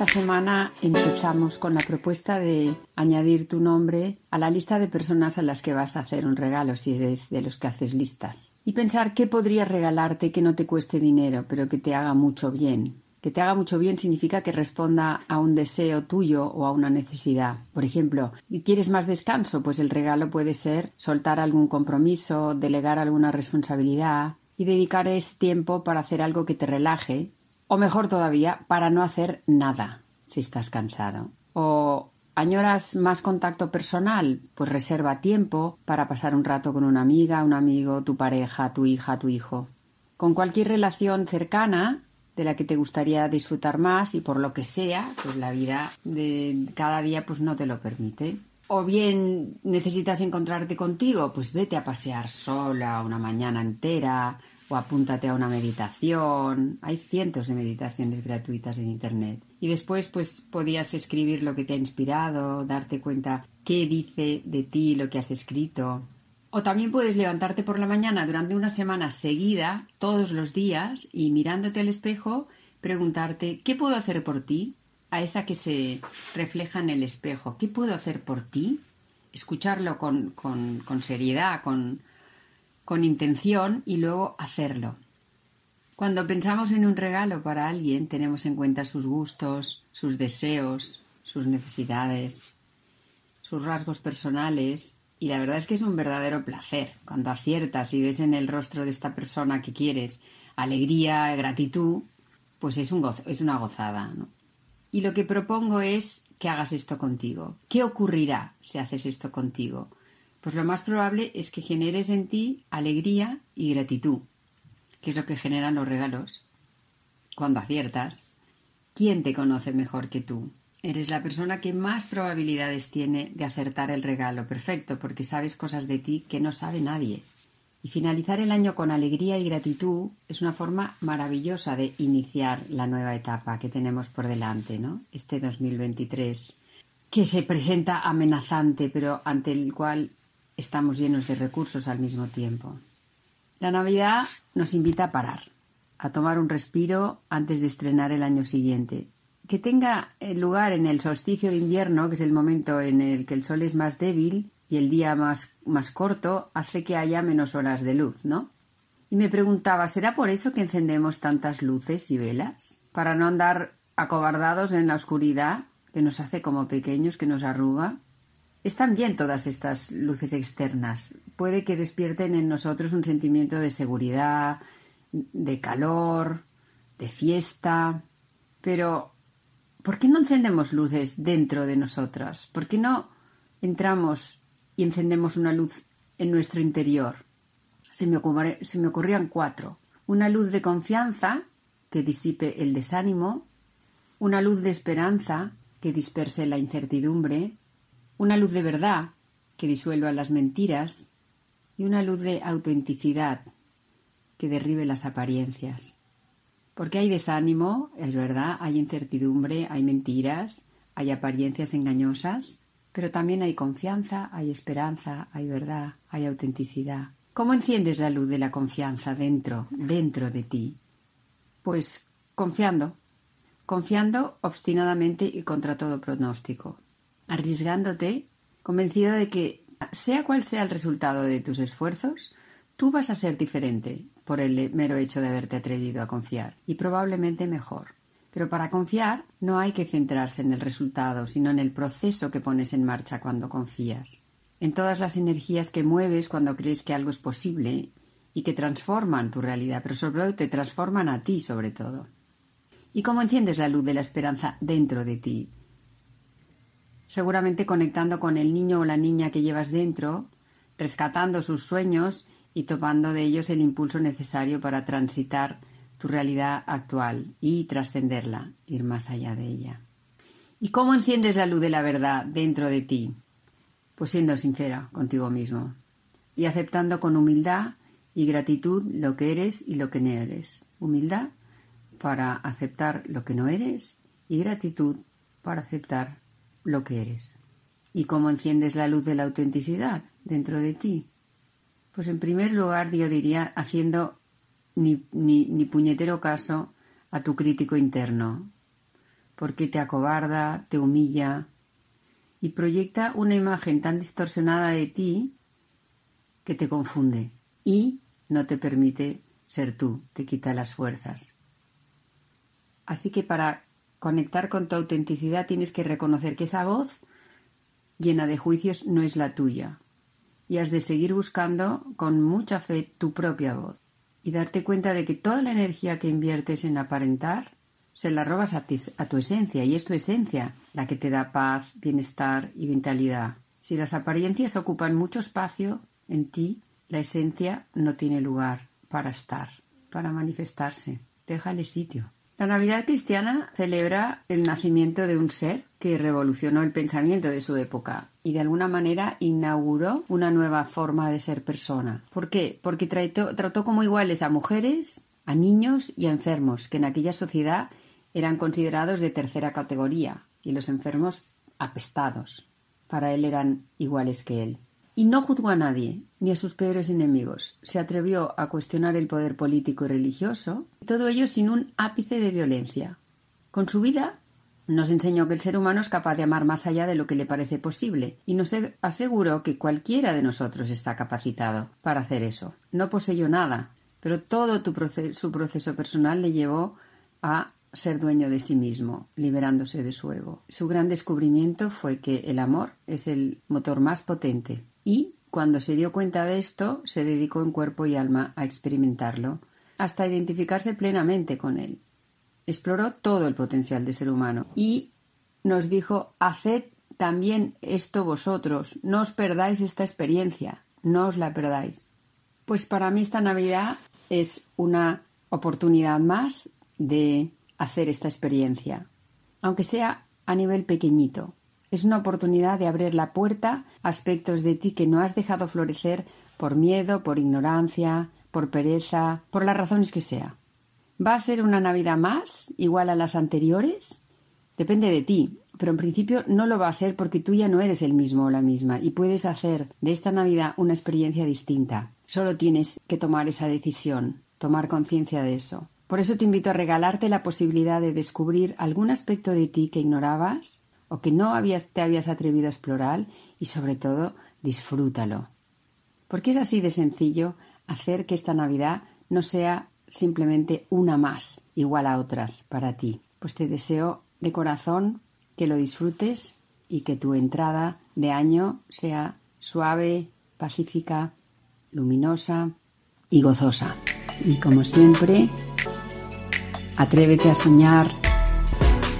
Esta semana empezamos con la propuesta de añadir tu nombre a la lista de personas a las que vas a hacer un regalo si eres de los que haces listas. Y pensar qué podrías regalarte que no te cueste dinero, pero que te haga mucho bien. Que te haga mucho bien significa que responda a un deseo tuyo o a una necesidad. Por ejemplo, ¿quieres más descanso? Pues el regalo puede ser soltar algún compromiso, delegar alguna responsabilidad y dedicar ese tiempo para hacer algo que te relaje o mejor todavía, para no hacer nada si estás cansado. O añoras más contacto personal, pues reserva tiempo para pasar un rato con una amiga, un amigo, tu pareja, tu hija, tu hijo. Con cualquier relación cercana de la que te gustaría disfrutar más y por lo que sea, pues la vida de cada día pues no te lo permite. O bien necesitas encontrarte contigo, pues vete a pasear sola una mañana entera, o apúntate a una meditación. Hay cientos de meditaciones gratuitas en Internet. Y después, pues, podías escribir lo que te ha inspirado, darte cuenta qué dice de ti lo que has escrito. O también puedes levantarte por la mañana durante una semana seguida, todos los días, y mirándote al espejo, preguntarte ¿qué puedo hacer por ti? A esa que se refleja en el espejo. ¿Qué puedo hacer por ti? Escucharlo con, con, con seriedad, con, con intención y luego hacerlo. Cuando pensamos en un regalo para alguien tenemos en cuenta sus gustos, sus deseos, sus necesidades, sus rasgos personales y la verdad es que es un verdadero placer cuando aciertas y ves en el rostro de esta persona que quieres alegría, gratitud, pues es, un es una gozada. Y lo que propongo es que hagas esto contigo. ¿Qué ocurrirá si haces esto contigo? Pues lo más probable es que generes en ti alegría y gratitud, que es lo que generan los regalos. Cuando aciertas, ¿quién te conoce mejor que tú? Eres la persona que más probabilidades tiene de acertar el regalo perfecto, porque sabes cosas de ti que no sabe nadie. Y finalizar el año con alegría y gratitud es una forma maravillosa de iniciar la nueva etapa que tenemos por delante, ¿no? Este 2023, que se presenta amenazante, pero ante el cual estamos llenos de recursos al mismo tiempo. La Navidad nos invita a parar, a tomar un respiro antes de estrenar el año siguiente. Que tenga lugar en el solsticio de invierno, que es el momento en el que el sol es más débil y el día más, más corto, hace que haya menos horas de luz, ¿no? Y me preguntaba, ¿será por eso que encendemos tantas luces y velas? ¿Para no andar acobardados en la oscuridad que nos hace como pequeños, que nos arruga? Están bien todas estas luces externas. Puede que despierten en nosotros un sentimiento de seguridad, de calor, de fiesta. Pero, ¿por qué no encendemos luces dentro de nosotras? ¿Por qué no entramos y encendemos una luz en nuestro interior? Se me, se me ocurrían cuatro. Una luz de confianza que disipe el desánimo, una luz de esperanza que disperse la incertidumbre, una luz de verdad que disuelva las mentiras y una luz de autenticidad que derribe las apariencias. Porque hay desánimo, es verdad, hay incertidumbre, hay mentiras, hay apariencias engañosas, pero también hay confianza, hay esperanza, hay verdad, hay autenticidad. ¿Cómo enciendes la luz de la confianza dentro, dentro de ti? Pues confiando, confiando obstinadamente y contra todo pronóstico, arriesgándote, convencido de que, sea cual sea el resultado de tus esfuerzos, tú vas a ser diferente por el mero hecho de haberte atrevido a confiar, y probablemente mejor. Pero para confiar no hay que centrarse en el resultado, sino en el proceso que pones en marcha cuando confías, en todas las energías que mueves cuando crees que algo es posible y que transforman tu realidad, pero sobre todo te transforman a ti sobre todo. ¿Y cómo enciendes la luz de la esperanza dentro de ti? Seguramente conectando con el niño o la niña que llevas dentro, rescatando sus sueños y tomando de ellos el impulso necesario para transitar tu realidad actual y trascenderla, ir más allá de ella. ¿Y cómo enciendes la luz de la verdad dentro de ti? Pues siendo sincera contigo mismo y aceptando con humildad y gratitud lo que eres y lo que no eres. Humildad para aceptar lo que no eres y gratitud para aceptar lo que eres. ¿Y cómo enciendes la luz de la autenticidad dentro de ti? Pues en primer lugar yo diría haciendo ni, ni, puñetero caso a tu crítico interno, porque te acobarda, te humilla y proyecta una imagen tan distorsionada de ti que te confunde y no te permite ser tú, te quita las fuerzas. Así que para conectar con tu autenticidad tienes que reconocer que esa voz llena de juicios no es la tuya y has de seguir buscando con mucha fe tu propia voz y darte cuenta de que toda la energía que inviertes en aparentar se la robas a, tu esencia y es tu esencia la que te da paz, bienestar y vitalidad. Si las apariencias ocupan mucho espacio en ti, la esencia no tiene lugar para estar, para manifestarse. Déjale sitio. La Navidad cristiana celebra el nacimiento de un ser que revolucionó el pensamiento de su época y de alguna manera inauguró una nueva forma de ser persona. ¿Por qué? Porque trató, trató como iguales a mujeres, a niños y a enfermos, que en aquella sociedad eran considerados de tercera categoría, y los enfermos apestados. Para él eran iguales que él. Y no juzgó a nadie, ni a sus peores enemigos. Se atrevió a cuestionar el poder político y religioso, todo ello sin un ápice de violencia. Con su vida nos enseñó que el ser humano es capaz de amar más allá de lo que le parece posible, y nos aseguró que cualquiera de nosotros está capacitado para hacer eso. No poseyó nada, pero todo su proceso personal le llevó a ser dueño de sí mismo, liberándose de su ego. Su gran descubrimiento fue que el amor es el motor más potente y, cuando se dio cuenta de esto, se dedicó en cuerpo y alma a experimentarlo, hasta identificarse plenamente con él. Exploró todo el potencial del ser humano y nos dijo haced también esto vosotros, no os perdáis esta experiencia, no os la perdáis. Pues para mí esta Navidad es una oportunidad más de hacer esta experiencia, aunque sea a nivel pequeñito, es una oportunidad de abrir la puerta a aspectos de ti que no has dejado florecer por miedo, por ignorancia, por pereza, por las razones que sea. ¿Va a ser una Navidad más, igual a las anteriores? Depende de ti, pero en principio no lo va a ser porque tú ya no eres el mismo o la misma y puedes hacer de esta Navidad una experiencia distinta. Solo tienes que tomar esa decisión, tomar conciencia de eso. Por eso te invito a regalarte la posibilidad de descubrir algún aspecto de ti que ignorabas o que no te habías atrevido a explorar y sobre todo disfrútalo. Porque es así de sencillo hacer que esta Navidad no sea simplemente una más igual a otras para ti. Pues te deseo de corazón que lo disfrutes y que tu entrada de año sea suave, pacífica, luminosa y gozosa. Y como siempre, atrévete a soñar,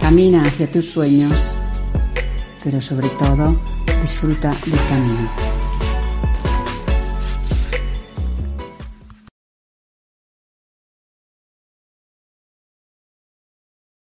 camina hacia tus sueños pero sobre todo disfruta del camino.